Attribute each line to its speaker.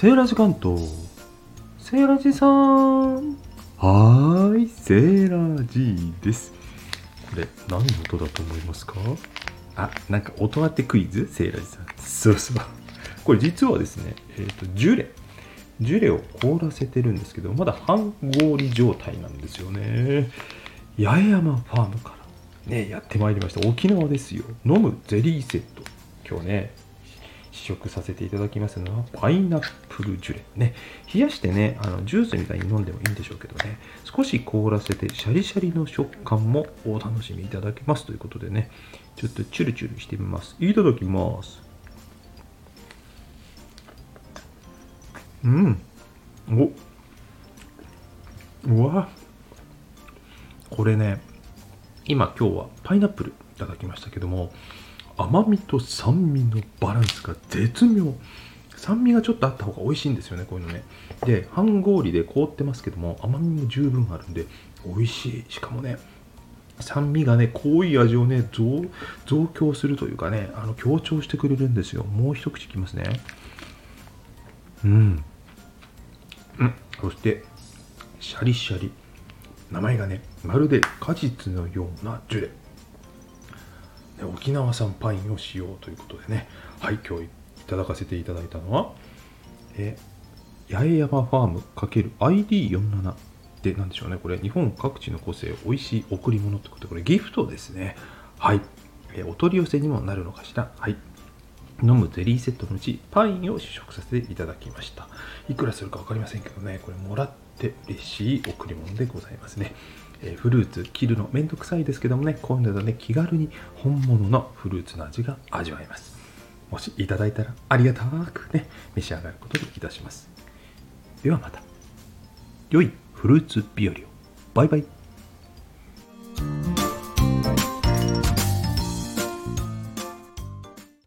Speaker 1: セーラジ関東セーラジさん。はーいセーラジです。これ何の音だと思いますか？あなんか音当てクイズ？セーラジさん。そうそう。これ実はですねえっ、とジュレ。ジュレを凍らせてるんですけどまだ半氷状態なんですよね。八重山ファームからねやってまいりました。沖縄ですよ。飲むゼリーセット。今日ね試食させていただきますのはパイナップルジュレ。ね。冷やしてねあのジュースみたいに飲んでもいいんでしょうけどね。少し凍らせてシャリシャリの食感もお楽しみいただけます。ということでね。ちょっとチュルチュルしてみます。いただきます。うん。お。うわ。これね今今日はパイナップルいただきましたけども甘みと酸味のバランスが絶妙。酸味がちょっとあった方が美味しいんですよねこういうのね。で半氷で凍ってますけども甘みも十分あるんで美味しい。しかもね酸味がね濃い味をね増増強するというかねあの強調してくれるんですよ。もう一口いきますね。うん。うん。そしてシャリシャリ。名前がねまるで果実のようなジュレ。沖縄産パインを使用ということでね。はい今日いただかせていただいたのはえ八重山ファーム ×ID47 ってなんでしょうね。これ日本各地の個性美味しい贈り物ってことでこれギフトですね。はい。えお取り寄せにもなるのかしら。はい。飲むゼリーセットのうちパインを試食させていただきました。いくらするか分かりませんけどね。これもらって嬉しい贈り物でございますね。えフルーツ切るのめんどくさいですけどもねこういうのでね気軽に本物のフルーツの味が味わえます。もしいただいたらありがたくね召し上がることにいたします。ではまた。良いフルーツ日和を。バイバイ。